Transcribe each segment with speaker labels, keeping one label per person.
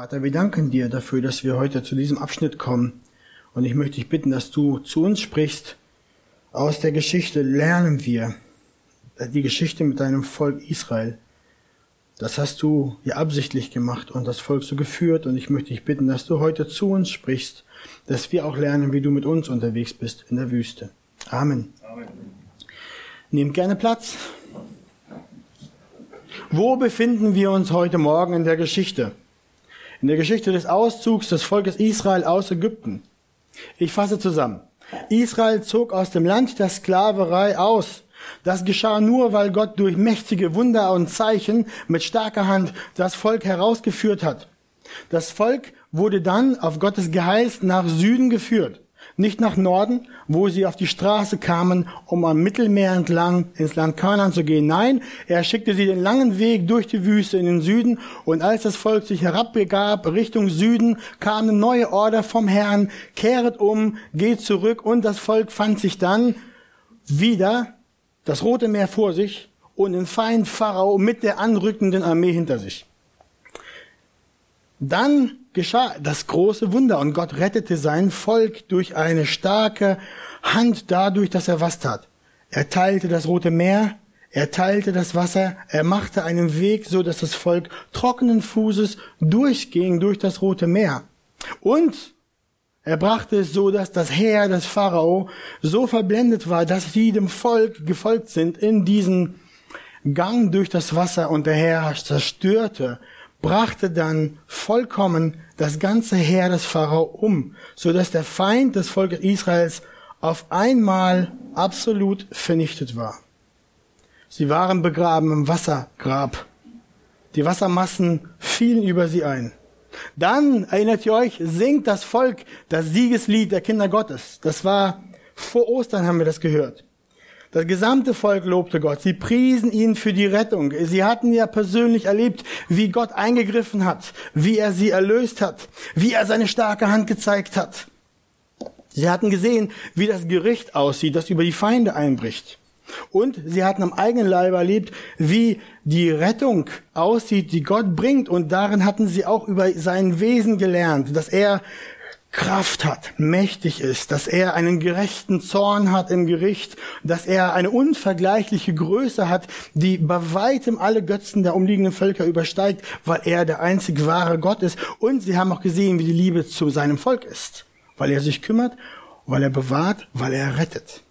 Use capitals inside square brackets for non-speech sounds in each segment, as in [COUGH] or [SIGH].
Speaker 1: Vater, wir danken dir dafür, dass wir heute zu diesem Abschnitt kommen. Und ich möchte dich bitten, dass du zu uns sprichst. Aus der Geschichte lernen wir die Geschichte mit deinem Volk Israel. Das hast du ja absichtlich gemacht und das Volk so geführt. Und ich möchte dich bitten, dass du heute zu uns sprichst, dass wir auch lernen, wie du mit uns unterwegs bist in der Wüste. Amen. Amen. Nehmt gerne Platz. Wo befinden wir uns heute Morgen in der Geschichte? In der Geschichte des Auszugs des Volkes Israel aus Ägypten. Ich fasse zusammen. Israel zog aus dem Land der Sklaverei aus. Das geschah nur, weil Gott durch mächtige Wunder und Zeichen mit starker Hand das Volk herausgeführt hat. Das Volk wurde dann auf Gottes Geheiß nach Süden geführt nicht nach Norden, wo sie auf die Straße kamen, um am Mittelmeer entlang ins Land Kanaan zu gehen. Nein, er schickte sie den langen Weg durch die Wüste in den Süden und als das Volk sich herabbegab Richtung Süden, kam eine neue Order vom Herrn, kehret um, geht zurück und das Volk fand sich dann wieder das Rote Meer vor sich und den Feind Pharao mit der anrückenden Armee hinter sich. Dann geschah das große Wunder und Gott rettete sein Volk durch eine starke Hand dadurch, dass er was tat. Er teilte das Rote Meer, er teilte das Wasser, er machte einen Weg, so dass das Volk trockenen Fußes durchging durch das Rote Meer. Und er brachte es so, dass das Heer des Pharao so verblendet war, dass sie dem Volk gefolgt sind in diesen Gang durch das Wasser und der Herr zerstörte brachte dann vollkommen das ganze Heer des Pharao um, so dass der Feind des Volkes Israels auf einmal absolut vernichtet war. Sie waren begraben im Wassergrab. Die Wassermassen fielen über sie ein. Dann, erinnert ihr euch, singt das Volk das Siegeslied der Kinder Gottes. Das war vor Ostern haben wir das gehört. Das gesamte Volk lobte Gott. Sie priesen ihn für die Rettung. Sie hatten ja persönlich erlebt, wie Gott eingegriffen hat, wie er sie erlöst hat, wie er seine starke Hand gezeigt hat. Sie hatten gesehen, wie das Gericht aussieht, das über die Feinde einbricht. Und sie hatten am eigenen Leib erlebt, wie die Rettung aussieht, die Gott bringt. Und darin hatten sie auch über sein Wesen gelernt, dass er Kraft hat, mächtig ist, dass er einen gerechten Zorn hat im Gericht, dass er eine unvergleichliche Größe hat, die bei weitem alle Götzen der umliegenden Völker übersteigt, weil er der einzig wahre Gott ist. Und sie haben auch gesehen, wie die Liebe zu seinem Volk ist, weil er sich kümmert, weil er bewahrt, weil er rettet.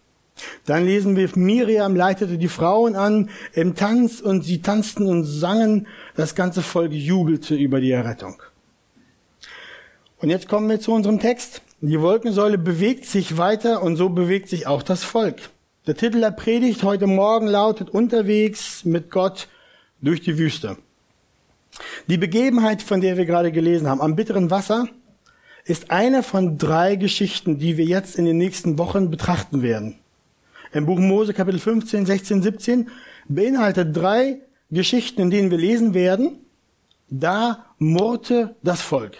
Speaker 1: Dann lesen wir, Miriam leitete die Frauen an im Tanz und sie tanzten und sangen, das ganze Volk jubelte über die Errettung. Und jetzt kommen wir zu unserem Text. Die Wolkensäule bewegt sich weiter und so bewegt sich auch das Volk. Der Titel der Predigt heute Morgen lautet Unterwegs mit Gott durch die Wüste. Die Begebenheit, von der wir gerade gelesen haben, am bitteren Wasser, ist eine von drei Geschichten, die wir jetzt in den nächsten Wochen betrachten werden. Im Buch Mose Kapitel 15, 16, 17 beinhaltet drei Geschichten, in denen wir lesen werden, da murrte das Volk.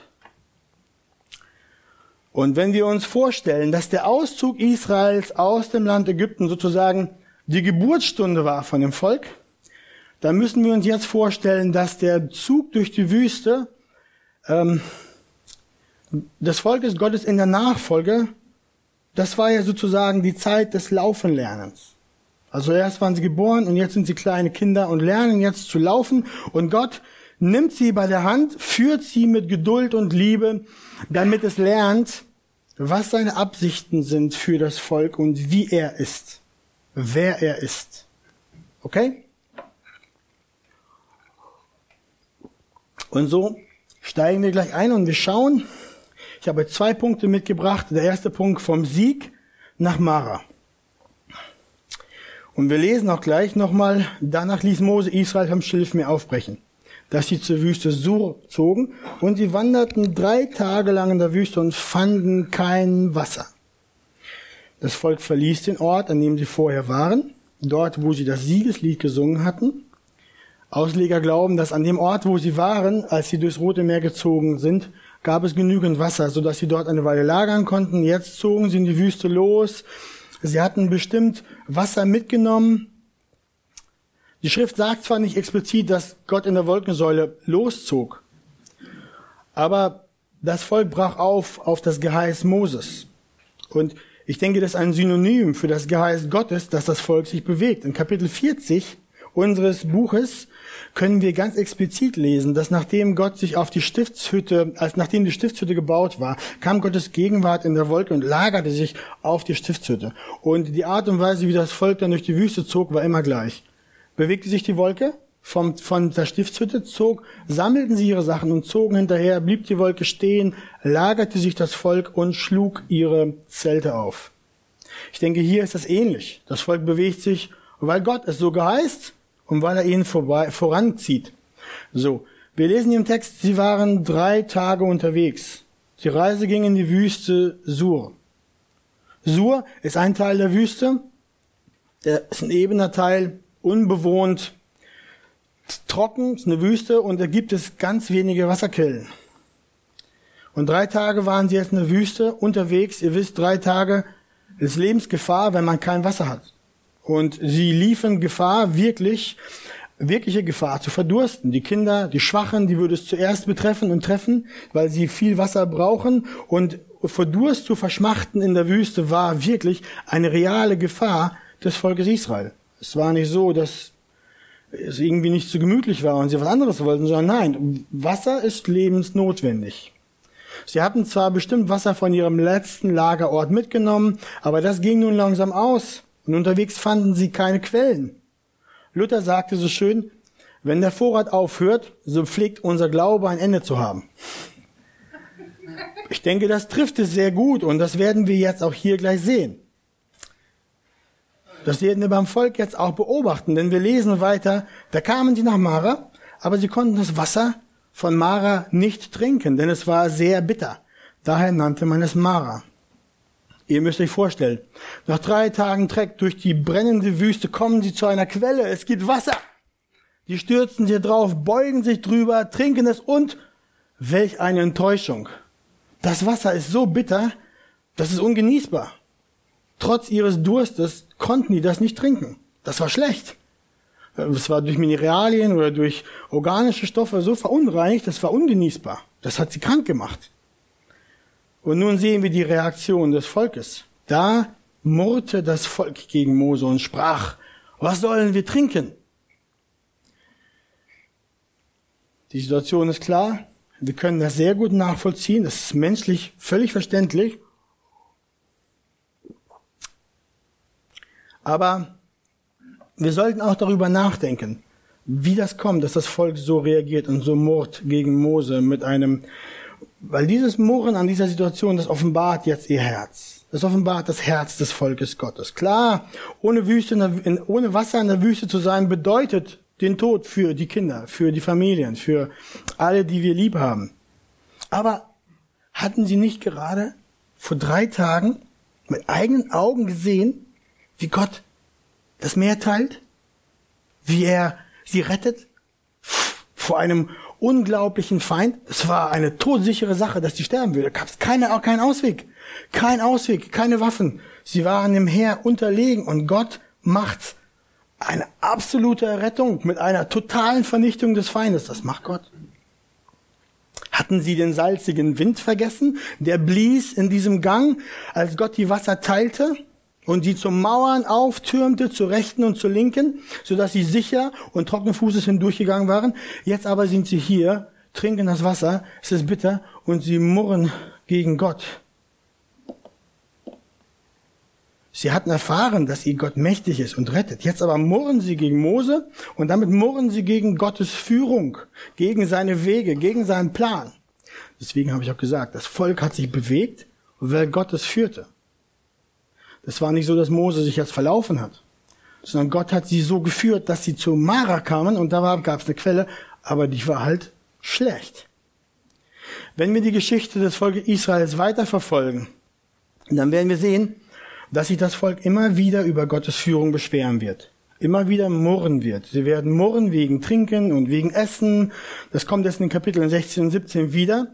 Speaker 1: Und wenn wir uns vorstellen, dass der Auszug Israels aus dem Land Ägypten sozusagen die Geburtsstunde war von dem Volk, dann müssen wir uns jetzt vorstellen, dass der Zug durch die Wüste ähm, des Volkes Gottes in der Nachfolge, das war ja sozusagen die Zeit des Laufenlernens. Also erst waren sie geboren und jetzt sind sie kleine Kinder und lernen jetzt zu laufen und Gott nimmt sie bei der Hand, führt sie mit Geduld und Liebe, damit es lernt, was seine Absichten sind für das Volk und wie er ist, wer er ist. Okay? Und so steigen wir gleich ein und wir schauen. Ich habe zwei Punkte mitgebracht. Der erste Punkt vom Sieg nach Mara. Und wir lesen auch gleich nochmal, danach ließ Mose Israel vom Schilfmeer aufbrechen dass sie zur Wüste Sur zogen und sie wanderten drei Tage lang in der Wüste und fanden kein Wasser. Das Volk verließ den Ort, an dem sie vorher waren, dort, wo sie das Siegeslied gesungen hatten. Ausleger glauben, dass an dem Ort, wo sie waren, als sie durchs Rote Meer gezogen sind, gab es genügend Wasser, sodass sie dort eine Weile lagern konnten. Jetzt zogen sie in die Wüste los. Sie hatten bestimmt Wasser mitgenommen, die Schrift sagt zwar nicht explizit, dass Gott in der Wolkensäule loszog, Aber das Volk brach auf auf das Geheiß Moses. Und ich denke, das ist ein Synonym für das Geheiß Gottes, dass das Volk sich bewegt. In Kapitel 40 unseres Buches können wir ganz explizit lesen, dass nachdem Gott sich auf die Stiftshütte, als nachdem die Stiftshütte gebaut war, kam Gottes Gegenwart in der Wolke und lagerte sich auf die Stiftshütte. Und die Art und Weise, wie das Volk dann durch die Wüste zog, war immer gleich. Bewegte sich die Wolke vom, von der Stiftshütte, zog, sammelten sie ihre Sachen und zogen hinterher, blieb die Wolke stehen, lagerte sich das Volk und schlug ihre Zelte auf. Ich denke, hier ist das ähnlich. Das Volk bewegt sich, weil Gott es so geheißt, und weil er ihnen vorbei, voranzieht. So, wir lesen im Text, sie waren drei Tage unterwegs. Die Reise ging in die Wüste Sur. Sur ist ein Teil der Wüste, der ist ein ebener Teil, unbewohnt, trocken, ist eine Wüste und da gibt es ganz wenige Wasserquellen. Und drei Tage waren sie jetzt in der Wüste unterwegs. Ihr wisst, drei Tage ist Lebensgefahr, wenn man kein Wasser hat. Und sie liefen Gefahr, wirklich, wirkliche Gefahr zu verdursten. Die Kinder, die Schwachen, die würde es zuerst betreffen und treffen, weil sie viel Wasser brauchen. Und vor Durst zu verschmachten in der Wüste war wirklich eine reale Gefahr des Volkes Israel. Es war nicht so, dass es irgendwie nicht so gemütlich war und sie was anderes wollten, sondern nein, Wasser ist lebensnotwendig. Sie hatten zwar bestimmt Wasser von ihrem letzten Lagerort mitgenommen, aber das ging nun langsam aus. Und unterwegs fanden sie keine Quellen. Luther sagte so schön, wenn der Vorrat aufhört, so pflegt unser Glaube ein Ende zu haben. Ich denke, das trifft es sehr gut und das werden wir jetzt auch hier gleich sehen. Das werden wir beim Volk jetzt auch beobachten, denn wir lesen weiter, da kamen sie nach Mara, aber sie konnten das Wasser von Mara nicht trinken, denn es war sehr bitter. Daher nannte man es Mara. Ihr müsst euch vorstellen, nach drei Tagen Treck durch die brennende Wüste kommen sie zu einer Quelle. Es gibt Wasser. Die stürzen hier drauf, beugen sich drüber, trinken es und welch eine Enttäuschung. Das Wasser ist so bitter, das ist ungenießbar. Trotz ihres Durstes konnten die das nicht trinken. Das war schlecht. Es war durch Mineralien oder durch organische Stoffe so verunreinigt, das war ungenießbar. Das hat sie krank gemacht. Und nun sehen wir die Reaktion des Volkes. Da murrte das Volk gegen Mose und sprach, was sollen wir trinken? Die Situation ist klar. Wir können das sehr gut nachvollziehen. Das ist menschlich völlig verständlich. Aber wir sollten auch darüber nachdenken, wie das kommt, dass das Volk so reagiert und so murrt gegen Mose mit einem weil dieses Murren an dieser Situation, das offenbart jetzt ihr Herz. Das offenbart das Herz des Volkes Gottes. Klar, ohne, Wüste der, ohne Wasser in der Wüste zu sein, bedeutet den Tod für die Kinder, für die Familien, für alle, die wir lieb haben. Aber hatten sie nicht gerade vor drei Tagen mit eigenen Augen gesehen, wie Gott das Meer teilt? Wie er sie rettet vor einem unglaublichen Feind. Es war eine todsichere Sache, dass die sterben würde. Gab es keine, keinen Ausweg. Kein Ausweg, keine Waffen. Sie waren dem Heer unterlegen und Gott macht eine absolute Errettung mit einer totalen Vernichtung des Feindes. Das macht Gott. Hatten sie den salzigen Wind vergessen? Der blies in diesem Gang, als Gott die Wasser teilte und sie zum Mauern auftürmte, zur rechten und zur linken, so dass sie sicher und trockenen Fußes hindurchgegangen waren. Jetzt aber sind sie hier, trinken das Wasser, es ist bitter und sie murren gegen Gott. Sie hatten erfahren, dass ihr Gott mächtig ist und rettet. Jetzt aber murren sie gegen Mose und damit murren sie gegen Gottes Führung, gegen seine Wege, gegen seinen Plan. Deswegen habe ich auch gesagt, das Volk hat sich bewegt, weil Gott es führte. Es war nicht so, dass Mose sich jetzt verlaufen hat, sondern Gott hat sie so geführt, dass sie zu Mara kamen und da gab es eine Quelle, aber die war halt schlecht. Wenn wir die Geschichte des Volkes Israels weiterverfolgen, dann werden wir sehen, dass sich das Volk immer wieder über Gottes Führung beschweren wird. Immer wieder murren wird. Sie werden murren wegen Trinken und wegen Essen. Das kommt jetzt in den Kapiteln 16 und 17 wieder.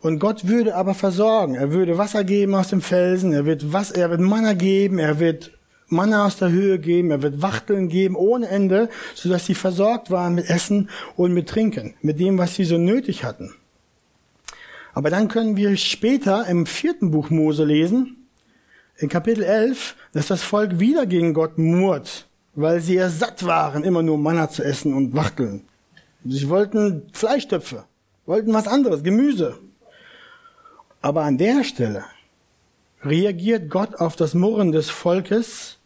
Speaker 1: Und Gott würde aber versorgen. Er würde Wasser geben aus dem Felsen, er wird, was, er wird Manna geben, er wird Manna aus der Höhe geben, er wird Wachteln geben ohne Ende, sodass sie versorgt waren mit Essen und mit Trinken, mit dem, was sie so nötig hatten. Aber dann können wir später im vierten Buch Mose lesen, in Kapitel 11, dass das Volk wieder gegen Gott murrt, weil sie ja satt waren, immer nur Manna zu essen und Wachteln. Sie wollten Fleischtöpfe, wollten was anderes, Gemüse. Aber an der Stelle reagiert Gott auf das Murren des Volkes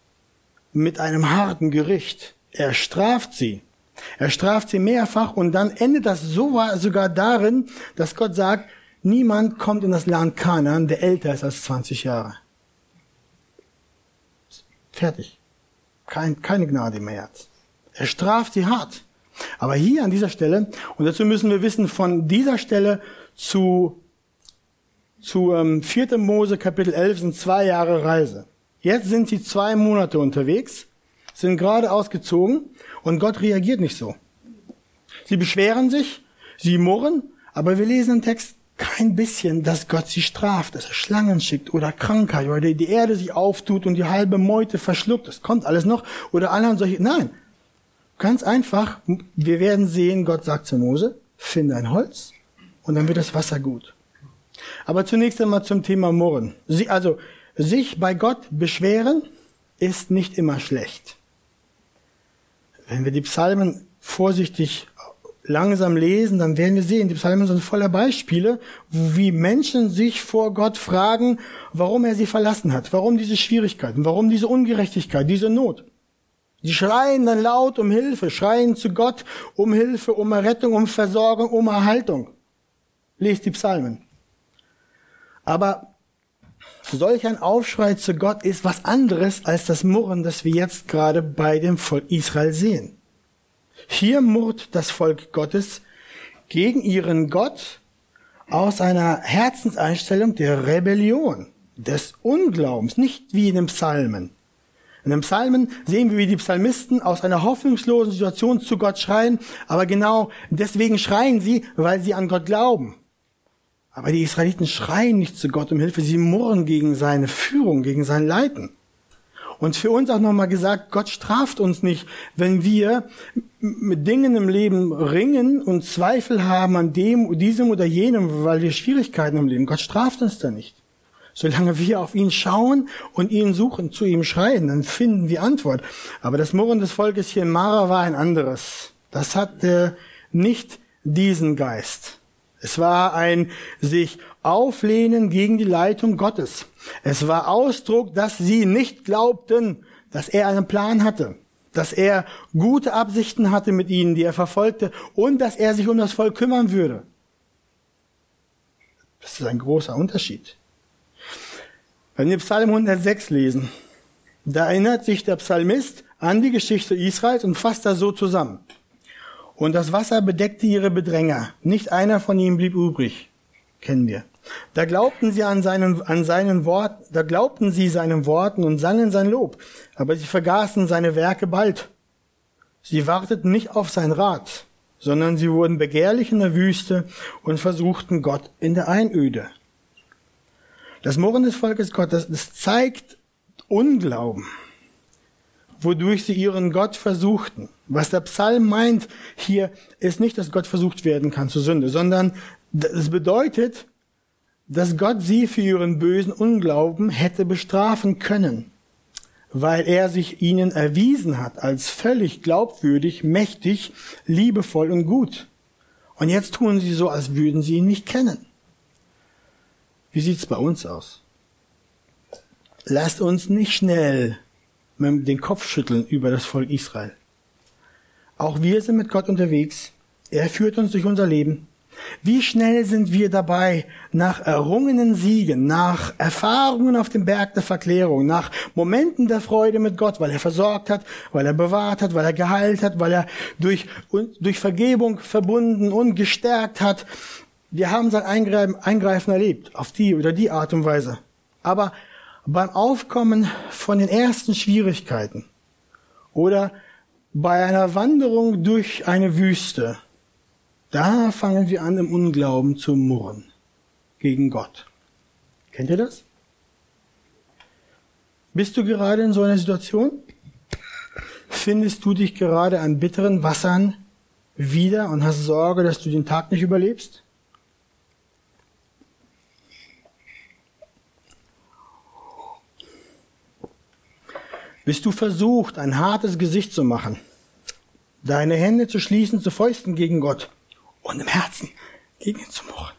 Speaker 1: mit einem harten Gericht. Er straft sie. Er straft sie mehrfach und dann endet das sogar darin, dass Gott sagt, niemand kommt in das Land Kanaan, der älter ist als 20 Jahre. Fertig. Kein, keine Gnade mehr jetzt. Er straft sie hart. Aber hier an dieser Stelle, und dazu müssen wir wissen, von dieser Stelle zu, zu ähm, 4. Mose Kapitel 11 sind zwei Jahre Reise. Jetzt sind sie zwei Monate unterwegs, sind gerade ausgezogen und Gott reagiert nicht so. Sie beschweren sich, sie murren, aber wir lesen im Text kein bisschen, dass Gott sie straft, dass er Schlangen schickt oder Krankheit oder die Erde sich auftut und die halbe Meute verschluckt. Das kommt alles noch. Oder anderen solche. Nein. Ganz einfach. Wir werden sehen, Gott sagt zu Mose, finde ein Holz und dann wird das Wasser gut. Aber zunächst einmal zum Thema Murren. Sie, also, sich bei Gott beschweren ist nicht immer schlecht. Wenn wir die Psalmen vorsichtig langsam lesen, dann werden wir sehen, die Psalmen sind voller Beispiele, wie Menschen sich vor Gott fragen, warum er sie verlassen hat, warum diese Schwierigkeiten, warum diese Ungerechtigkeit, diese Not. Die schreien dann laut um Hilfe, schreien zu Gott um Hilfe, um Errettung, um Versorgung, um Erhaltung. Lest die Psalmen. Aber solch ein Aufschrei zu Gott ist was anderes als das Murren, das wir jetzt gerade bei dem Volk Israel sehen. Hier murrt das Volk Gottes gegen ihren Gott aus einer Herzenseinstellung der Rebellion, des Unglaubens, nicht wie in den Psalmen. In den Psalmen sehen wir, wie die Psalmisten aus einer hoffnungslosen Situation zu Gott schreien, aber genau deswegen schreien sie, weil sie an Gott glauben. Aber die Israeliten schreien nicht zu Gott um Hilfe, sie murren gegen seine Führung, gegen sein Leiten. Und für uns auch nochmal gesagt, Gott straft uns nicht, wenn wir mit Dingen im Leben ringen und Zweifel haben an dem, diesem oder jenem, weil wir Schwierigkeiten im Leben. Gott straft uns da nicht. Solange wir auf ihn schauen und ihn suchen, zu ihm schreien, dann finden wir Antwort. Aber das Murren des Volkes hier in Mara war ein anderes. Das hatte nicht diesen Geist. Es war ein sich auflehnen gegen die Leitung Gottes. Es war Ausdruck, dass sie nicht glaubten, dass er einen Plan hatte, dass er gute Absichten hatte mit ihnen, die er verfolgte, und dass er sich um das Volk kümmern würde. Das ist ein großer Unterschied. Wenn wir Psalm 106 lesen, da erinnert sich der Psalmist an die Geschichte Israels und fasst das so zusammen. Und das Wasser bedeckte ihre Bedränger. Nicht einer von ihnen blieb übrig. Kennen wir. Da glaubten sie an seinen, an seinen Wort, da glaubten sie seinen Worten und sangen sein Lob. Aber sie vergaßen seine Werke bald. Sie warteten nicht auf sein Rat, sondern sie wurden begehrlich in der Wüste und versuchten Gott in der Einöde. Das Murren des Volkes Gottes, das zeigt Unglauben wodurch sie ihren Gott versuchten. Was der Psalm meint hier, ist nicht, dass Gott versucht werden kann zur Sünde, sondern es bedeutet, dass Gott sie für ihren bösen Unglauben hätte bestrafen können, weil er sich ihnen erwiesen hat als völlig glaubwürdig, mächtig, liebevoll und gut. Und jetzt tun sie so, als würden sie ihn nicht kennen. Wie sieht's bei uns aus? Lasst uns nicht schnell den Kopf schütteln über das Volk Israel. Auch wir sind mit Gott unterwegs. Er führt uns durch unser Leben. Wie schnell sind wir dabei, nach errungenen Siegen, nach Erfahrungen auf dem Berg der Verklärung, nach Momenten der Freude mit Gott, weil er versorgt hat, weil er bewahrt hat, weil er geheilt hat, weil er durch, durch Vergebung verbunden und gestärkt hat. Wir haben sein Eingreifen, Eingreifen erlebt, auf die oder die Art und Weise. Aber beim Aufkommen von den ersten Schwierigkeiten oder bei einer Wanderung durch eine Wüste, da fangen wir an, im Unglauben zu murren gegen Gott. Kennt ihr das? Bist du gerade in so einer Situation? Findest du dich gerade an bitteren Wassern wieder und hast Sorge, dass du den Tag nicht überlebst? Bist du versucht, ein hartes Gesicht zu machen, deine Hände zu schließen zu Fäusten gegen Gott und im Herzen gegen ihn zu murren?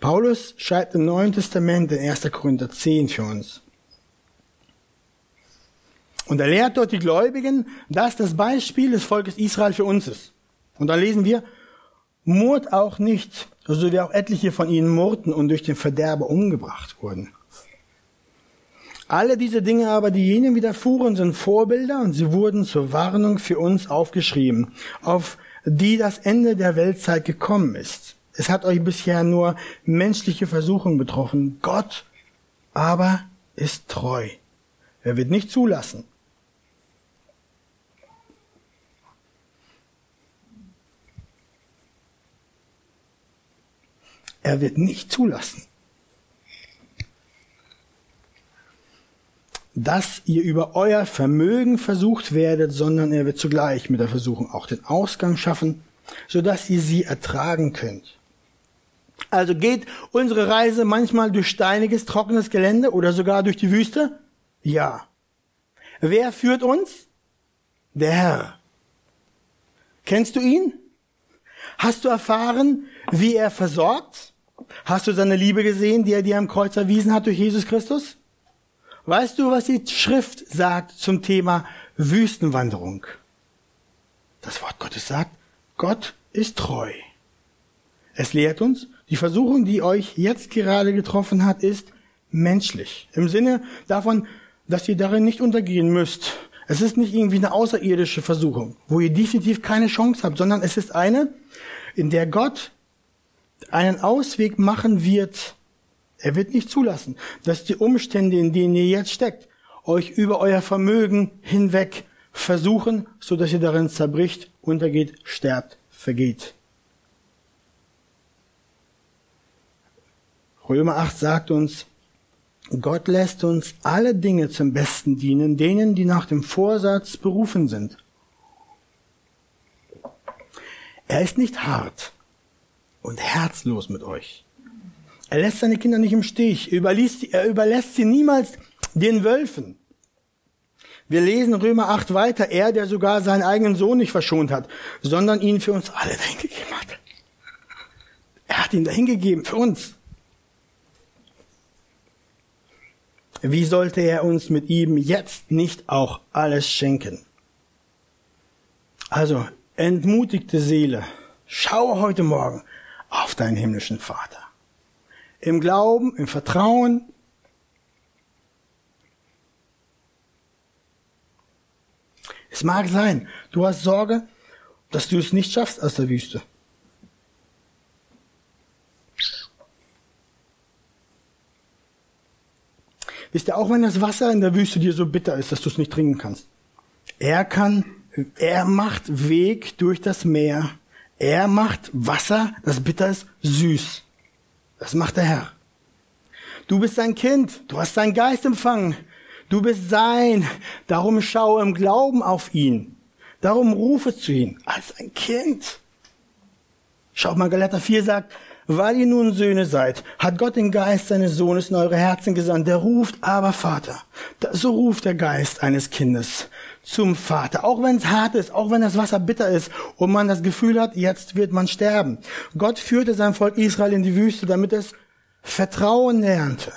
Speaker 1: Paulus schreibt im Neuen Testament in 1. Korinther 10 für uns. Und er lehrt dort die Gläubigen, dass das Beispiel des Volkes Israel für uns ist. Und dann lesen wir, Murrt auch nicht, so wie auch etliche von ihnen murrten und durch den Verderber umgebracht wurden. Alle diese Dinge aber, die jenen widerfuhren, sind Vorbilder und sie wurden zur Warnung für uns aufgeschrieben, auf die das Ende der Weltzeit gekommen ist. Es hat euch bisher nur menschliche Versuchung betroffen. Gott aber ist treu. Er wird nicht zulassen. Er wird nicht zulassen, dass ihr über euer Vermögen versucht werdet, sondern er wird zugleich mit der Versuchung auch den Ausgang schaffen, sodass ihr sie ertragen könnt. Also geht unsere Reise manchmal durch steiniges, trockenes Gelände oder sogar durch die Wüste? Ja. Wer führt uns? Der Herr. Kennst du ihn? Hast du erfahren, wie er versorgt? Hast du seine Liebe gesehen, die er dir am Kreuz erwiesen hat durch Jesus Christus? Weißt du, was die Schrift sagt zum Thema Wüstenwanderung? Das Wort Gottes sagt, Gott ist treu. Es lehrt uns, die Versuchung, die euch jetzt gerade getroffen hat, ist menschlich. Im Sinne davon, dass ihr darin nicht untergehen müsst. Es ist nicht irgendwie eine außerirdische Versuchung, wo ihr definitiv keine Chance habt, sondern es ist eine, in der Gott einen Ausweg machen wird. Er wird nicht zulassen, dass die Umstände, in denen ihr jetzt steckt, euch über euer Vermögen hinweg versuchen, so dass ihr darin zerbricht, untergeht, sterbt, vergeht. Römer 8 sagt uns, Gott lässt uns alle Dinge zum Besten dienen, denen, die nach dem Vorsatz berufen sind. Er ist nicht hart und herzlos mit euch. Er lässt seine Kinder nicht im Stich. Er überlässt, er überlässt sie niemals den Wölfen. Wir lesen Römer 8 weiter. Er, der sogar seinen eigenen Sohn nicht verschont hat, sondern ihn für uns alle dahingegeben hat. Er hat ihn dahingegeben für uns. wie sollte er uns mit ihm jetzt nicht auch alles schenken? Also, entmutigte Seele, schaue heute Morgen auf deinen himmlischen Vater. Im Glauben, im Vertrauen. Es mag sein, du hast Sorge, dass du es nicht schaffst aus der Wüste. Wisst ihr, auch wenn das Wasser in der Wüste dir so bitter ist, dass du es nicht trinken kannst. Er kann, er macht Weg durch das Meer. Er macht Wasser, das bitter ist, süß. Das macht der Herr. Du bist sein Kind. Du hast seinen Geist empfangen. Du bist sein. Darum schaue im Glauben auf ihn. Darum rufe zu ihm als ein Kind. Schau mal, Galater 4 sagt, weil ihr nun Söhne seid, hat Gott den Geist seines Sohnes in eure Herzen gesandt. Der ruft aber Vater. So ruft der Geist eines Kindes zum Vater. Auch wenn es hart ist, auch wenn das Wasser bitter ist und man das Gefühl hat, jetzt wird man sterben. Gott führte sein Volk Israel in die Wüste, damit es Vertrauen lernte.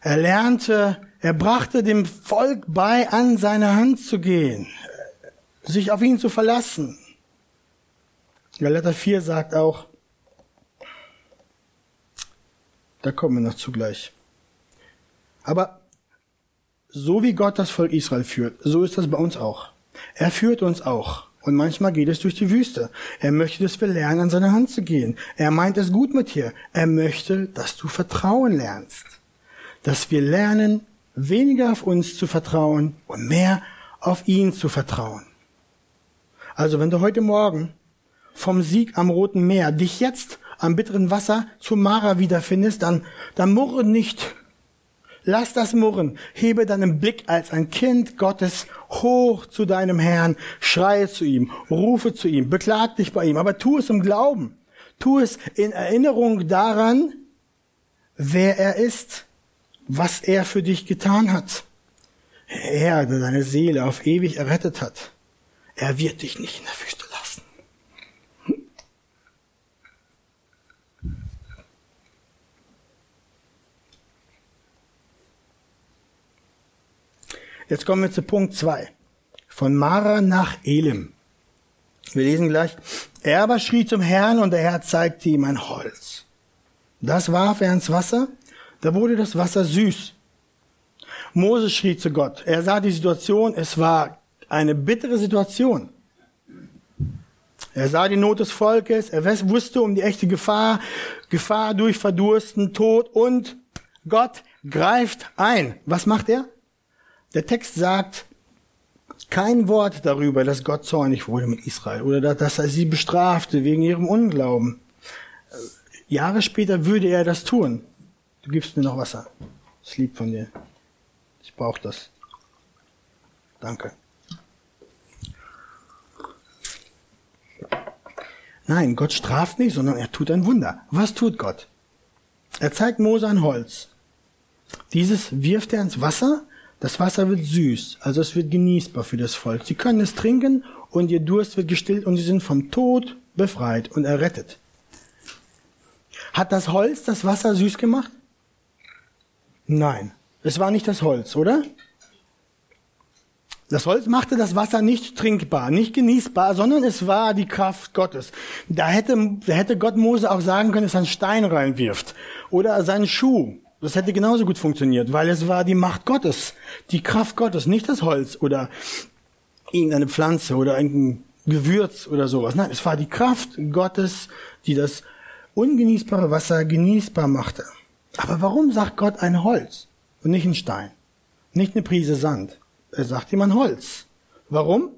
Speaker 1: Er lernte, er brachte dem Volk bei, an seine Hand zu gehen, sich auf ihn zu verlassen. Galater 4 sagt auch, Da kommen wir noch zugleich. Aber so wie Gott das Volk Israel führt, so ist das bei uns auch. Er führt uns auch. Und manchmal geht es durch die Wüste. Er möchte, dass wir lernen, an seine Hand zu gehen. Er meint es gut mit dir. Er möchte, dass du Vertrauen lernst. Dass wir lernen, weniger auf uns zu vertrauen und mehr auf ihn zu vertrauen. Also wenn du heute Morgen vom Sieg am Roten Meer dich jetzt am bitteren Wasser zu Mara wiederfindest, dann, dann murre nicht. Lass das Murren. Hebe deinen Blick als ein Kind Gottes hoch zu deinem Herrn. Schreie zu ihm. Rufe zu ihm. Beklag dich bei ihm. Aber tu es im Glauben. Tu es in Erinnerung daran, wer er ist, was er für dich getan hat. Er, der deine Seele auf ewig errettet hat, er wird dich nicht in der Wüste lassen. Jetzt kommen wir zu Punkt zwei. Von Mara nach Elim. Wir lesen gleich. Er aber schrie zum Herrn und der Herr zeigte ihm ein Holz. Das warf er ins Wasser, da wurde das Wasser süß. Moses schrie zu Gott. Er sah die Situation, es war eine bittere Situation. Er sah die Not des Volkes, er wusste um die echte Gefahr, Gefahr durch Verdursten, Tod und Gott greift ein. Was macht er? Der Text sagt, kein Wort darüber, dass Gott zornig wurde mit Israel oder dass er sie bestrafte wegen ihrem Unglauben. Jahre später würde er das tun. Du gibst mir noch Wasser. Das lieb von dir. Ich brauche das. Danke. Nein, Gott straft nicht, sondern er tut ein Wunder. Was tut Gott? Er zeigt Mose ein Holz. Dieses wirft er ins Wasser das Wasser wird süß, also es wird genießbar für das Volk. Sie können es trinken und ihr Durst wird gestillt und sie sind vom Tod befreit und errettet. Hat das Holz das Wasser süß gemacht? Nein, es war nicht das Holz, oder? Das Holz machte das Wasser nicht trinkbar, nicht genießbar, sondern es war die Kraft Gottes. Da hätte, da hätte Gott Mose auch sagen können, dass er einen Stein reinwirft oder seinen Schuh das hätte genauso gut funktioniert, weil es war die Macht Gottes, die Kraft Gottes, nicht das Holz oder irgendeine Pflanze oder ein Gewürz oder sowas. Nein, es war die Kraft Gottes, die das ungenießbare Wasser genießbar machte. Aber warum sagt Gott ein Holz und nicht ein Stein? Nicht eine Prise Sand. Er sagt ihm ein Holz. Warum?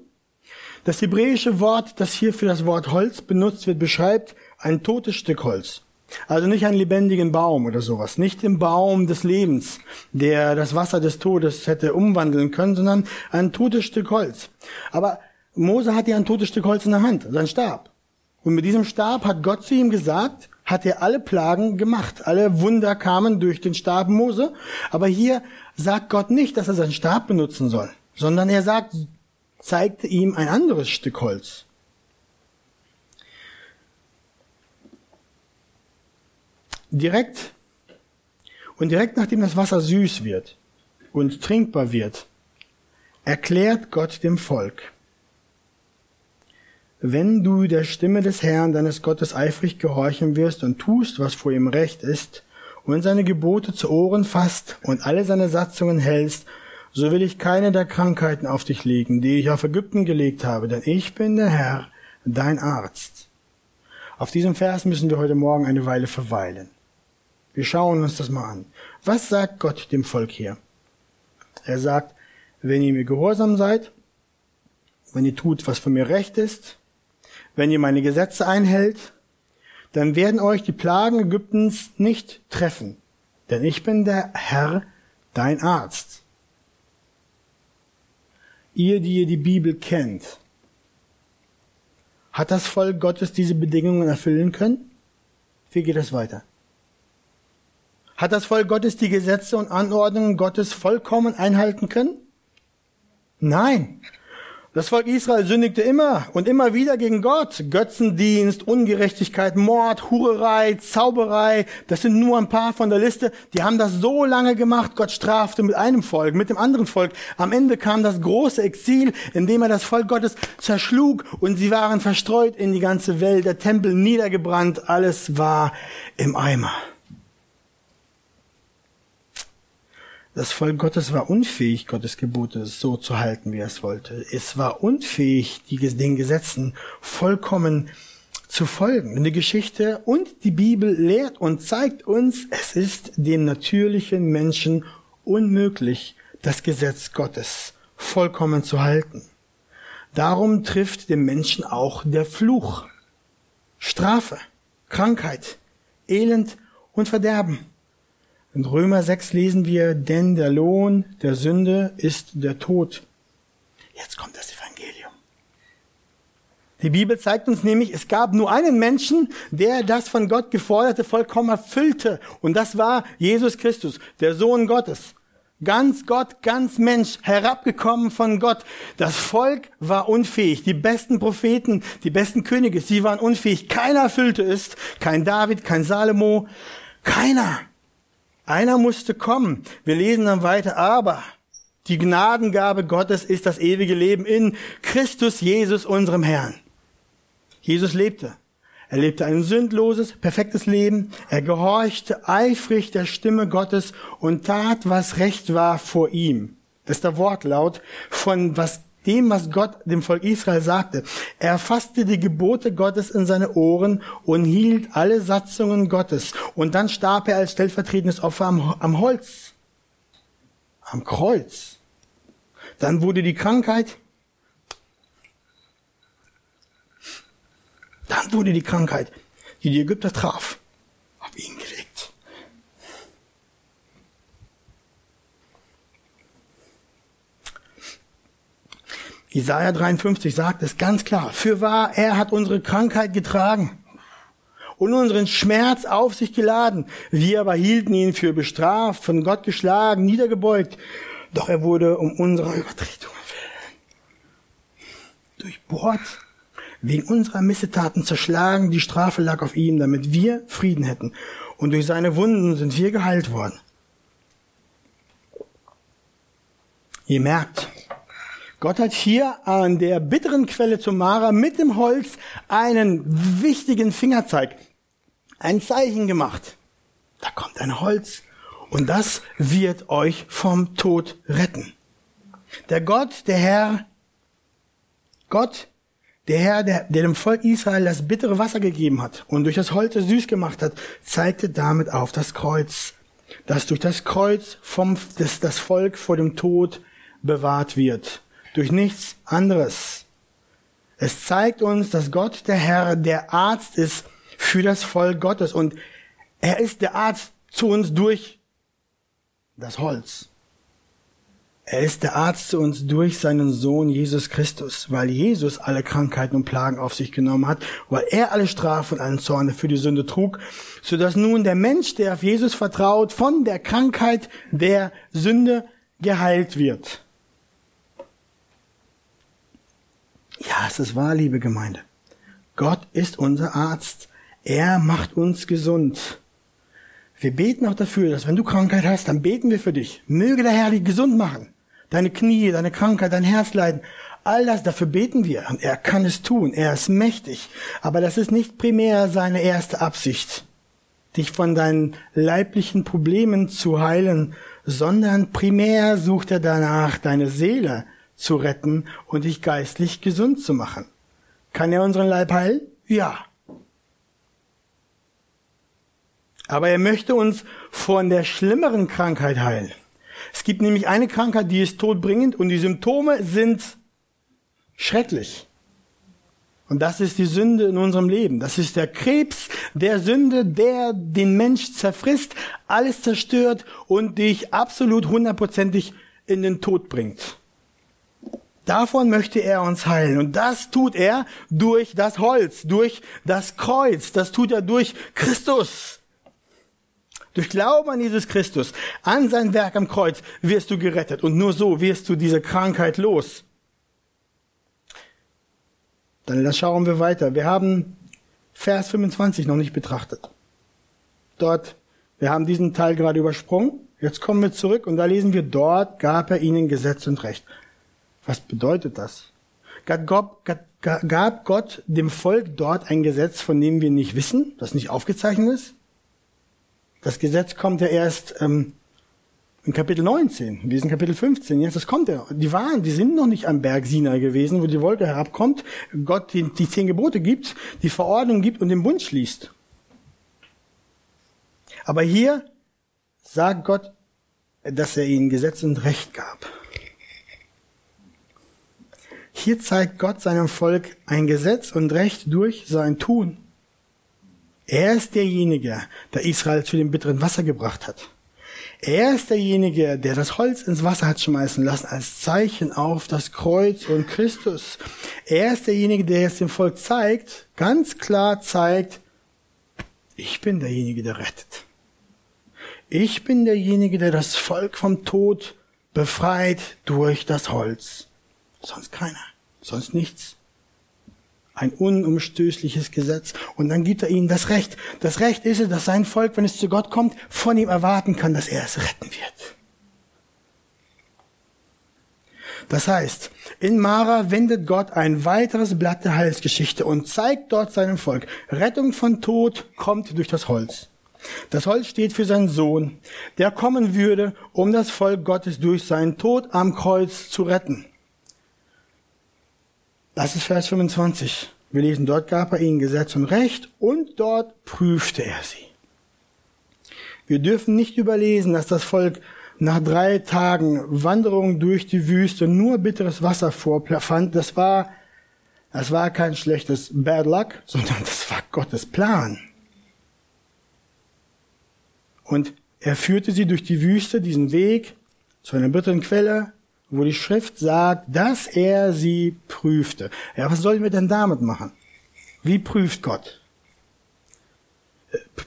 Speaker 1: Das hebräische Wort, das hier für das Wort Holz benutzt wird, beschreibt ein totes Stück Holz. Also nicht einen lebendigen Baum oder sowas, nicht den Baum des Lebens, der das Wasser des Todes hätte umwandeln können, sondern ein totes Stück Holz. Aber Mose hatte ja ein totes Stück Holz in der Hand, sein Stab. Und mit diesem Stab hat Gott zu ihm gesagt, hat er alle Plagen gemacht. Alle Wunder kamen durch den Stab Mose. Aber hier sagt Gott nicht, dass er seinen Stab benutzen soll, sondern er sagt, zeigte ihm ein anderes Stück Holz. Direkt und direkt nachdem das Wasser süß wird und trinkbar wird, erklärt Gott dem Volk, wenn du der Stimme des Herrn, deines Gottes, eifrig gehorchen wirst und tust, was vor ihm recht ist, und seine Gebote zu Ohren fasst und alle seine Satzungen hältst, so will ich keine der Krankheiten auf dich legen, die ich auf Ägypten gelegt habe, denn ich bin der Herr, dein Arzt. Auf diesem Vers müssen wir heute Morgen eine Weile verweilen. Wir schauen uns das mal an. Was sagt Gott dem Volk hier? Er sagt, wenn ihr mir gehorsam seid, wenn ihr tut, was für mir recht ist, wenn ihr meine Gesetze einhält, dann werden euch die Plagen Ägyptens nicht treffen, denn ich bin der Herr, dein Arzt. Ihr, die ihr die Bibel kennt, hat das Volk Gottes diese Bedingungen erfüllen können? Wie geht es weiter? Hat das Volk Gottes die Gesetze und Anordnungen Gottes vollkommen einhalten können? Nein. Das Volk Israel sündigte immer und immer wieder gegen Gott. Götzendienst, Ungerechtigkeit, Mord, Hurerei, Zauberei, das sind nur ein paar von der Liste. Die haben das so lange gemacht, Gott strafte mit einem Volk, mit dem anderen Volk. Am Ende kam das große Exil, in dem er das Volk Gottes zerschlug und sie waren verstreut in die ganze Welt, der Tempel niedergebrannt, alles war im Eimer. Das Volk Gottes war unfähig, Gottes Gebote so zu halten, wie er es wollte. Es war unfähig, den Gesetzen vollkommen zu folgen. Die Geschichte und die Bibel lehrt und zeigt uns, es ist dem natürlichen Menschen unmöglich, das Gesetz Gottes vollkommen zu halten. Darum trifft den Menschen auch der Fluch, Strafe, Krankheit, Elend und Verderben. In Römer 6 lesen wir, denn der Lohn der Sünde ist der Tod. Jetzt kommt das Evangelium. Die Bibel zeigt uns nämlich, es gab nur einen Menschen, der das von Gott geforderte vollkommen erfüllte. Und das war Jesus Christus, der Sohn Gottes. Ganz Gott, ganz Mensch, herabgekommen von Gott. Das Volk war unfähig. Die besten Propheten, die besten Könige, sie waren unfähig. Keiner erfüllte es. Kein David, kein Salomo. Keiner. Einer musste kommen. Wir lesen dann weiter. Aber die Gnadengabe Gottes ist das ewige Leben in Christus Jesus, unserem Herrn. Jesus lebte. Er lebte ein sündloses, perfektes Leben. Er gehorchte eifrig der Stimme Gottes und tat, was recht war vor ihm. Das ist der Wortlaut von was dem, was Gott dem Volk Israel sagte. Er fasste die Gebote Gottes in seine Ohren und hielt alle Satzungen Gottes. Und dann starb er als stellvertretendes Opfer am, am Holz, am Kreuz. Dann wurde die Krankheit Dann wurde die Krankheit, die die Ägypter traf, auf ihn gelegt. Isaiah 53 sagt es ganz klar. Für wahr, er hat unsere Krankheit getragen und unseren Schmerz auf sich geladen. Wir aber hielten ihn für bestraft, von Gott geschlagen, niedergebeugt. Doch er wurde um unsere Übertretungen willen durchbohrt wegen unserer Missetaten zerschlagen, die Strafe lag auf ihm, damit wir Frieden hätten. Und durch seine Wunden sind wir geheilt worden. Ihr merkt, Gott hat hier an der bitteren Quelle zum Mara mit dem Holz einen wichtigen Fingerzeig, ein Zeichen gemacht. Da kommt ein Holz und das wird euch vom Tod retten. Der Gott, der Herr, Gott der Herr, der, der dem Volk Israel das bittere Wasser gegeben hat und durch das Holz süß gemacht hat, zeigte damit auf das Kreuz, dass durch das Kreuz vom, das, das Volk vor dem Tod bewahrt wird. Durch nichts anderes. Es zeigt uns, dass Gott, der Herr, der Arzt ist für das Volk Gottes und er ist der Arzt zu uns durch das Holz. Er ist der Arzt zu uns durch seinen Sohn Jesus Christus, weil Jesus alle Krankheiten und Plagen auf sich genommen hat, weil er alle Strafe und allen Zorn für die Sünde trug, so dass nun der Mensch, der auf Jesus vertraut, von der Krankheit der Sünde geheilt wird. Ja, es ist wahr, liebe Gemeinde. Gott ist unser Arzt. Er macht uns gesund. Wir beten auch dafür, dass wenn du Krankheit hast, dann beten wir für dich. Möge der Herr dich gesund machen deine Knie, deine Krankheit, dein Herzleiden, all das, dafür beten wir. Und er kann es tun, er ist mächtig. Aber das ist nicht primär seine erste Absicht, dich von deinen leiblichen Problemen zu heilen, sondern primär sucht er danach, deine Seele zu retten und dich geistlich gesund zu machen. Kann er unseren Leib heilen? Ja. Aber er möchte uns von der schlimmeren Krankheit heilen. Es gibt nämlich eine Krankheit, die ist todbringend und die Symptome sind schrecklich. Und das ist die Sünde in unserem Leben. Das ist der Krebs der Sünde, der den Mensch zerfrisst, alles zerstört und dich absolut hundertprozentig in den Tod bringt. Davon möchte er uns heilen. Und das tut er durch das Holz, durch das Kreuz. Das tut er durch Christus. Durch Glauben an Jesus Christus, an sein Werk am Kreuz, wirst du gerettet. Und nur so wirst du diese Krankheit los. Dann schauen wir weiter. Wir haben Vers 25 noch nicht betrachtet. Dort, wir haben diesen Teil gerade übersprungen. Jetzt kommen wir zurück und da lesen wir, dort gab er ihnen Gesetz und Recht. Was bedeutet das? Gab Gott dem Volk dort ein Gesetz, von dem wir nicht wissen, das nicht aufgezeichnet ist? Das Gesetz kommt ja erst ähm, in Kapitel 19. Wir sind Kapitel 15. Jetzt das kommt ja. Die waren, die sind noch nicht am Berg Sinai gewesen, wo die Wolke herabkommt, Gott die, die zehn Gebote gibt, die Verordnung gibt und den Bund schließt. Aber hier sagt Gott, dass er ihnen Gesetz und Recht gab. Hier zeigt Gott seinem Volk ein Gesetz und Recht durch sein Tun. Er ist derjenige, der Israel zu dem bitteren Wasser gebracht hat. Er ist derjenige, der das Holz ins Wasser hat schmeißen lassen als Zeichen auf das Kreuz und Christus. Er ist derjenige, der jetzt dem Volk zeigt, ganz klar zeigt, ich bin derjenige, der rettet. Ich bin derjenige, der das Volk vom Tod befreit durch das Holz. Sonst keiner. Sonst nichts. Ein unumstößliches Gesetz. Und dann gibt er ihnen das Recht. Das Recht ist es, dass sein Volk, wenn es zu Gott kommt, von ihm erwarten kann, dass er es retten wird. Das heißt, in Mara wendet Gott ein weiteres Blatt der Heilsgeschichte und zeigt dort seinem Volk, Rettung von Tod kommt durch das Holz. Das Holz steht für seinen Sohn, der kommen würde, um das Volk Gottes durch seinen Tod am Kreuz zu retten. Das ist Vers 25. Wir lesen, dort gab er ihnen Gesetz und Recht und dort prüfte er sie. Wir dürfen nicht überlesen, dass das Volk nach drei Tagen Wanderung durch die Wüste nur bitteres Wasser vorfand. Das war, das war kein schlechtes Bad Luck, [LAUGHS] sondern das war Gottes Plan. Und er führte sie durch die Wüste, diesen Weg, zu einer bitteren Quelle, wo die Schrift sagt, dass er sie prüfte. Ja, was sollen wir denn damit machen? Wie prüft Gott?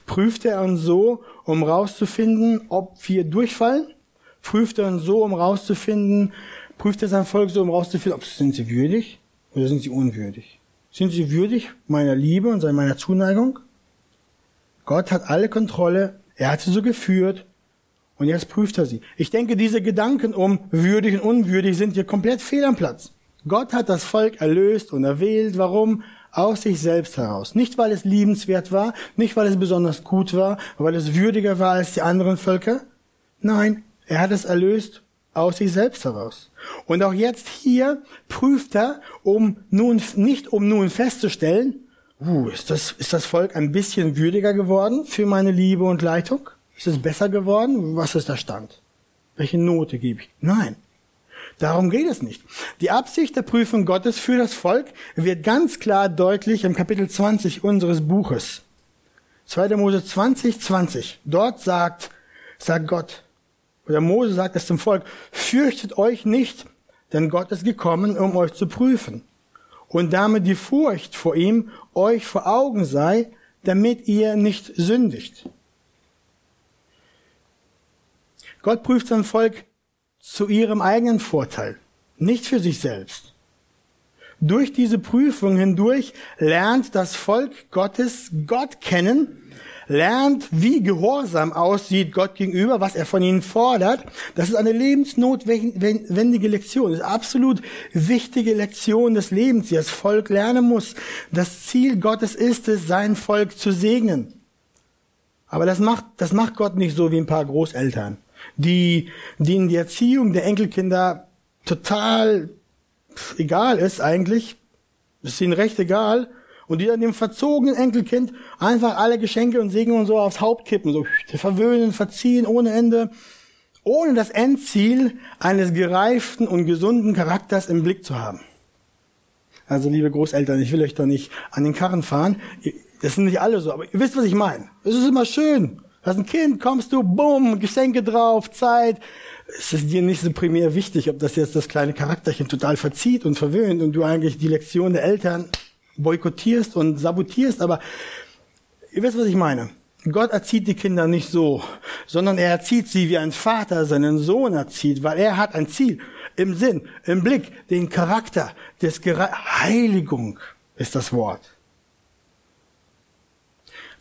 Speaker 1: Prüft er uns so, um rauszufinden, ob wir durchfallen? Prüft er uns so, um rauszufinden, prüft er sein Volk so, um rauszufinden, ob sind sie würdig oder sind sie unwürdig? Sind sie würdig meiner Liebe und meiner Zuneigung? Gott hat alle Kontrolle er hat sie so geführt und jetzt prüft er sie. Ich denke, diese Gedanken um würdig und unwürdig sind hier komplett fehl am Platz. Gott hat das Volk erlöst und erwählt. Warum? Aus sich selbst heraus. Nicht, weil es liebenswert war, nicht, weil es besonders gut war, weil es würdiger war als die anderen Völker. Nein, er hat es erlöst aus sich selbst heraus. Und auch jetzt hier prüft er, um nun, nicht um nun festzustellen, uh, ist das, ist das Volk ein bisschen würdiger geworden für meine Liebe und Leitung? Ist es besser geworden? Was ist der Stand? Welche Note gebe ich? Nein. Darum geht es nicht. Die Absicht der Prüfung Gottes für das Volk wird ganz klar deutlich im Kapitel 20 unseres Buches. 2. Mose 20, 20. Dort sagt, sagt Gott, oder Mose sagt es zum Volk, fürchtet euch nicht, denn Gott ist gekommen, um euch zu prüfen. Und damit die Furcht vor ihm euch vor Augen sei, damit ihr nicht sündigt. Gott prüft sein Volk zu ihrem eigenen Vorteil, nicht für sich selbst. Durch diese Prüfung hindurch lernt das Volk Gottes Gott kennen lernt, wie Gehorsam aussieht Gott gegenüber, was er von ihnen fordert. Das ist eine lebensnotwendige Lektion. Das ist absolut wichtige Lektion des Lebens, die das Volk lernen muss. Das Ziel Gottes ist es, sein Volk zu segnen. Aber das macht, das macht Gott nicht so wie ein paar Großeltern, die, denen die Erziehung der Enkelkinder total egal ist eigentlich. ist ihnen recht egal und die dann dem verzogenen Enkelkind einfach alle Geschenke und Segen und so aufs Haupt kippen, so verwöhnen, verziehen ohne Ende, ohne das Endziel eines gereiften und gesunden Charakters im Blick zu haben. Also liebe Großeltern, ich will euch doch nicht an den Karren fahren. Das sind nicht alle so, aber ihr wisst, was ich meine. Es ist immer schön. Hast ein Kind, kommst du, bumm, Geschenke drauf, Zeit. Es ist dir nicht so primär wichtig, ob das jetzt das kleine Charakterchen total verzieht und verwöhnt und du eigentlich die Lektion der Eltern boykottierst und sabotierst, aber ihr wisst, was ich meine. Gott erzieht die Kinder nicht so, sondern er erzieht sie wie ein Vater seinen Sohn erzieht, weil er hat ein Ziel im Sinn, im Blick, den Charakter des Gere Heiligung ist das Wort.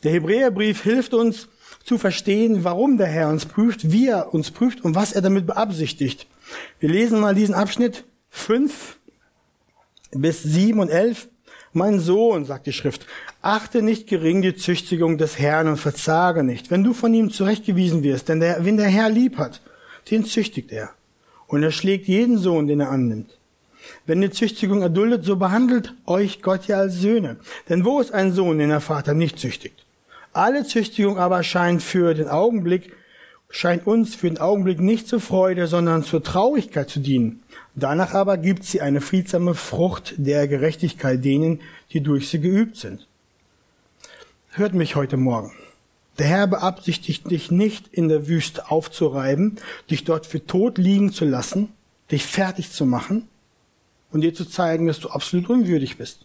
Speaker 1: Der Hebräerbrief hilft uns zu verstehen, warum der Herr uns prüft, wie er uns prüft und was er damit beabsichtigt. Wir lesen mal diesen Abschnitt 5 bis 7 und 11. Mein Sohn, sagt die Schrift, achte nicht gering die Züchtigung des Herrn und verzage nicht, wenn du von ihm zurechtgewiesen wirst, denn der, wenn der Herr lieb hat, den züchtigt er. Und er schlägt jeden Sohn, den er annimmt. Wenn die Züchtigung erduldet, so behandelt euch Gott ja als Söhne. Denn wo ist ein Sohn, den der Vater nicht züchtigt? Alle Züchtigung aber scheint für den Augenblick, scheint uns für den Augenblick nicht zur Freude, sondern zur Traurigkeit zu dienen. Danach aber gibt sie eine friedsame Frucht der Gerechtigkeit denen, die durch sie geübt sind. Hört mich heute Morgen. Der Herr beabsichtigt dich nicht in der Wüste aufzureiben, dich dort für tot liegen zu lassen, dich fertig zu machen. und dir zu zeigen, dass du absolut unwürdig bist.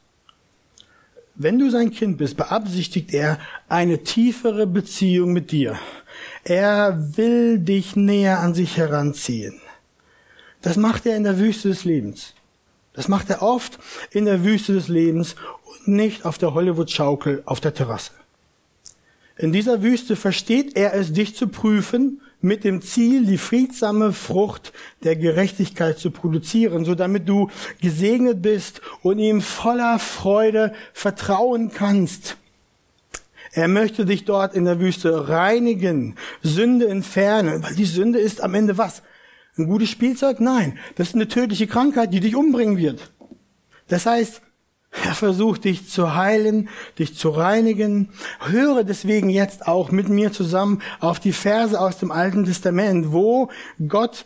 Speaker 1: Wenn du sein Kind bist, beabsichtigt er eine tiefere Beziehung mit dir. Er will dich näher an sich heranziehen. Das macht er in der Wüste des Lebens. Das macht er oft in der Wüste des Lebens und nicht auf der Hollywood-Schaukel auf der Terrasse. In dieser Wüste versteht er es, dich zu prüfen, mit dem Ziel, die friedsame Frucht der Gerechtigkeit zu produzieren, so damit du gesegnet bist und ihm voller Freude vertrauen kannst. Er möchte dich dort in der Wüste reinigen, Sünde entfernen, weil die Sünde ist am Ende was? Ein gutes Spielzeug? Nein, das ist eine tödliche Krankheit, die dich umbringen wird. Das heißt, er versucht dich zu heilen, dich zu reinigen. Höre deswegen jetzt auch mit mir zusammen auf die Verse aus dem Alten Testament, wo Gott,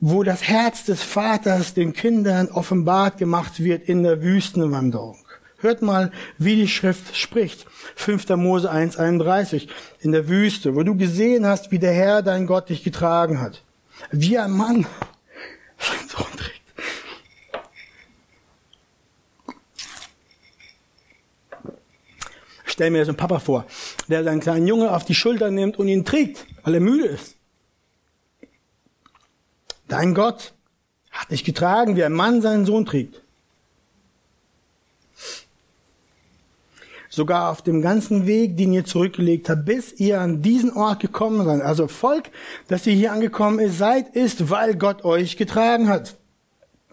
Speaker 1: wo das Herz des Vaters den Kindern offenbart gemacht wird in der Wüstenwanderung. Hört mal, wie die Schrift spricht. 5. Mose 1,31 in der Wüste, wo du gesehen hast, wie der Herr dein Gott dich getragen hat. Wie ein Mann sein Sohn trägt. Stell mir so einen Papa vor, der seinen kleinen Junge auf die Schulter nimmt und ihn trägt, weil er müde ist. Dein Gott hat dich getragen, wie ein Mann seinen Sohn trägt. Sogar auf dem ganzen Weg, den ihr zurückgelegt habt, bis ihr an diesen Ort gekommen seid. Also Volk, dass ihr hier angekommen seid, ist, weil Gott euch getragen hat.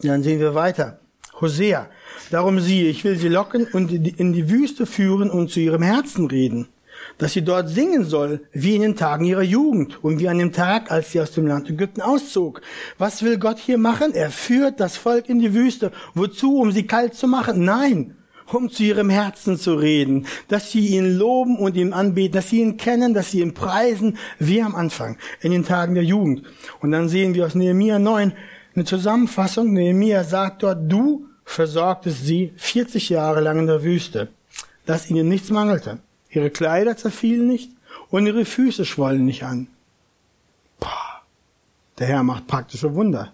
Speaker 1: Dann sehen wir weiter. Hosea. Darum siehe, ich will sie locken und in die Wüste führen und zu ihrem Herzen reden, dass sie dort singen soll, wie in den Tagen ihrer Jugend und wie an dem Tag, als sie aus dem Land Ägypten auszog. Was will Gott hier machen? Er führt das Volk in die Wüste. Wozu? Um sie kalt zu machen? Nein, um zu ihrem Herzen zu reden, dass sie ihn loben und ihm anbeten, dass sie ihn kennen, dass sie ihn preisen, wie am Anfang, in den Tagen der Jugend. Und dann sehen wir aus Nehemiah 9 eine Zusammenfassung. Nehemiah sagt dort, du versorgte sie 40 Jahre lang in der Wüste, dass ihnen nichts mangelte. Ihre Kleider zerfielen nicht und ihre Füße schwollen nicht an. Boah, der Herr macht praktische Wunder.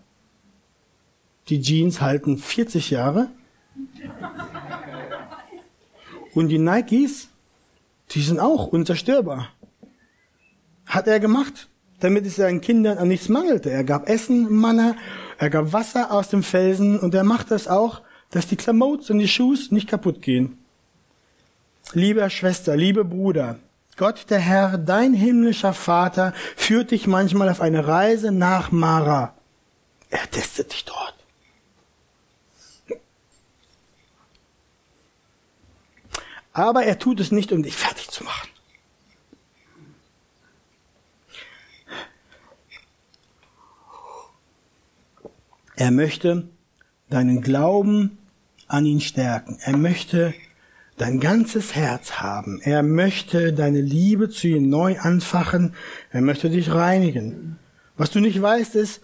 Speaker 1: Die Jeans halten 40 Jahre und die Nikes, die sind auch unzerstörbar. Hat er gemacht, damit es seinen Kindern an nichts mangelte. Er gab Essen, Manna, er gab Wasser aus dem Felsen und er macht das auch, dass die Klamotten und die Schuhe nicht kaputt gehen. Liebe Schwester, liebe Bruder, Gott der Herr, dein himmlischer Vater, führt dich manchmal auf eine Reise nach Mara. Er testet dich dort. Aber er tut es nicht, um dich fertig zu machen. Er möchte deinen Glauben an ihn stärken. Er möchte dein ganzes Herz haben. Er möchte deine Liebe zu ihm neu anfachen. Er möchte dich reinigen. Was du nicht weißt, ist,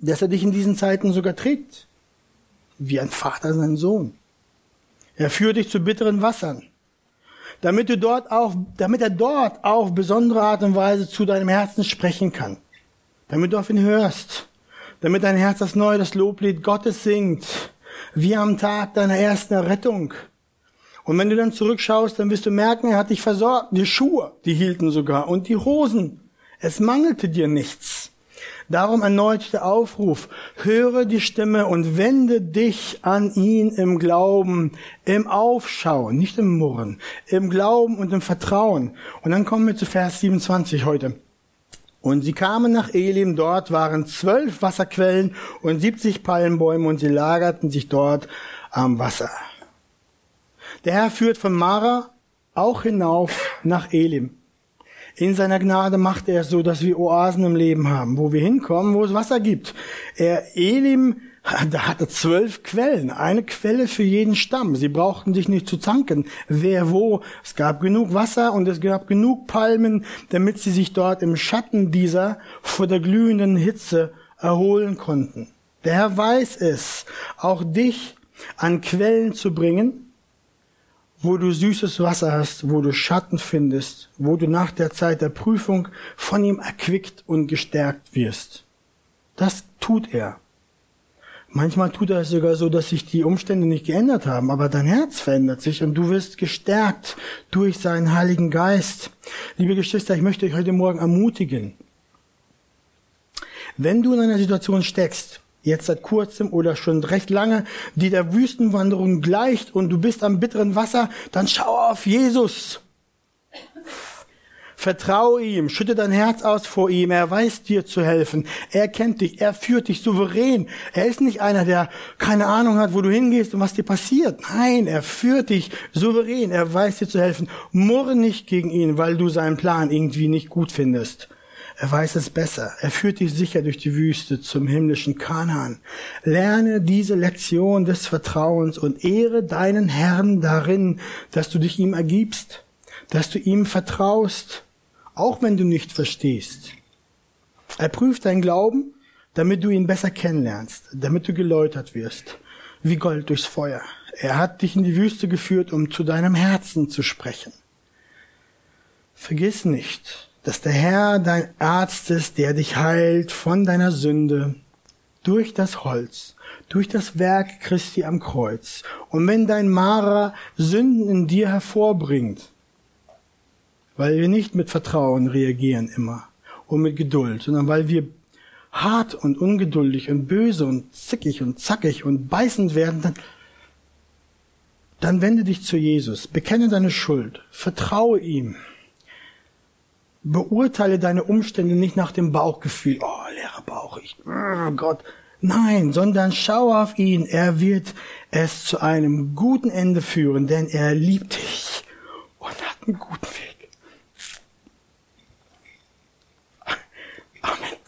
Speaker 1: dass er dich in diesen Zeiten sogar trägt. Wie ein Vater seinen Sohn. Er führt dich zu bitteren Wassern. Damit du dort auf, damit er dort auf besondere Art und Weise zu deinem Herzen sprechen kann. Damit du auf ihn hörst damit dein Herz das neue, das Loblied Gottes singt, wie am Tag deiner ersten Errettung. Und wenn du dann zurückschaust, dann wirst du merken, er hat dich versorgt. Die Schuhe, die hielten sogar und die Hosen. Es mangelte dir nichts. Darum erneut der Aufruf, höre die Stimme und wende dich an ihn im Glauben, im Aufschauen, nicht im Murren, im Glauben und im Vertrauen. Und dann kommen wir zu Vers 27 heute. Und sie kamen nach Elim, dort waren zwölf Wasserquellen und siebzig Palmbäume und sie lagerten sich dort am Wasser. Der Herr führt von Mara auch hinauf nach Elim. In seiner Gnade macht er es so, dass wir Oasen im Leben haben, wo wir hinkommen, wo es Wasser gibt. Er Elim da hatte zwölf Quellen, eine Quelle für jeden Stamm. Sie brauchten sich nicht zu zanken, wer wo. Es gab genug Wasser und es gab genug Palmen, damit sie sich dort im Schatten dieser vor der glühenden Hitze erholen konnten. Der Herr weiß es, auch dich an Quellen zu bringen, wo du süßes Wasser hast, wo du Schatten findest, wo du nach der Zeit der Prüfung von ihm erquickt und gestärkt wirst. Das tut er. Manchmal tut er es sogar so, dass sich die Umstände nicht geändert haben, aber dein Herz verändert sich und du wirst gestärkt durch seinen Heiligen Geist. Liebe Geschwister, ich möchte euch heute Morgen ermutigen. Wenn du in einer Situation steckst, jetzt seit kurzem oder schon recht lange, die der Wüstenwanderung gleicht und du bist am bitteren Wasser, dann schau auf Jesus. Vertraue ihm, schütte dein Herz aus vor ihm, er weiß dir zu helfen, er kennt dich, er führt dich souverän. Er ist nicht einer, der keine Ahnung hat, wo du hingehst und was dir passiert. Nein, er führt dich souverän, er weiß dir zu helfen. Murre nicht gegen ihn, weil du seinen Plan irgendwie nicht gut findest. Er weiß es besser. Er führt dich sicher durch die Wüste zum himmlischen Kanaan. Lerne diese Lektion des Vertrauens und ehre deinen Herrn darin, dass du dich ihm ergibst, dass du ihm vertraust auch wenn du nicht verstehst. Er prüft deinen Glauben, damit du ihn besser kennenlernst, damit du geläutert wirst, wie Gold durchs Feuer. Er hat dich in die Wüste geführt, um zu deinem Herzen zu sprechen. Vergiss nicht, dass der Herr dein Arzt ist, der dich heilt von deiner Sünde durch das Holz, durch das Werk Christi am Kreuz. Und wenn dein Mara Sünden in dir hervorbringt, weil wir nicht mit Vertrauen reagieren immer und mit Geduld, sondern weil wir hart und ungeduldig und böse und zickig und zackig und beißend werden, dann, dann wende dich zu Jesus, bekenne deine Schuld, vertraue ihm, beurteile deine Umstände nicht nach dem Bauchgefühl, oh, leerer Bauch, ich, oh Gott, nein, sondern schau auf ihn, er wird es zu einem guten Ende führen, denn er liebt dich und hat einen guten Weg. Amen.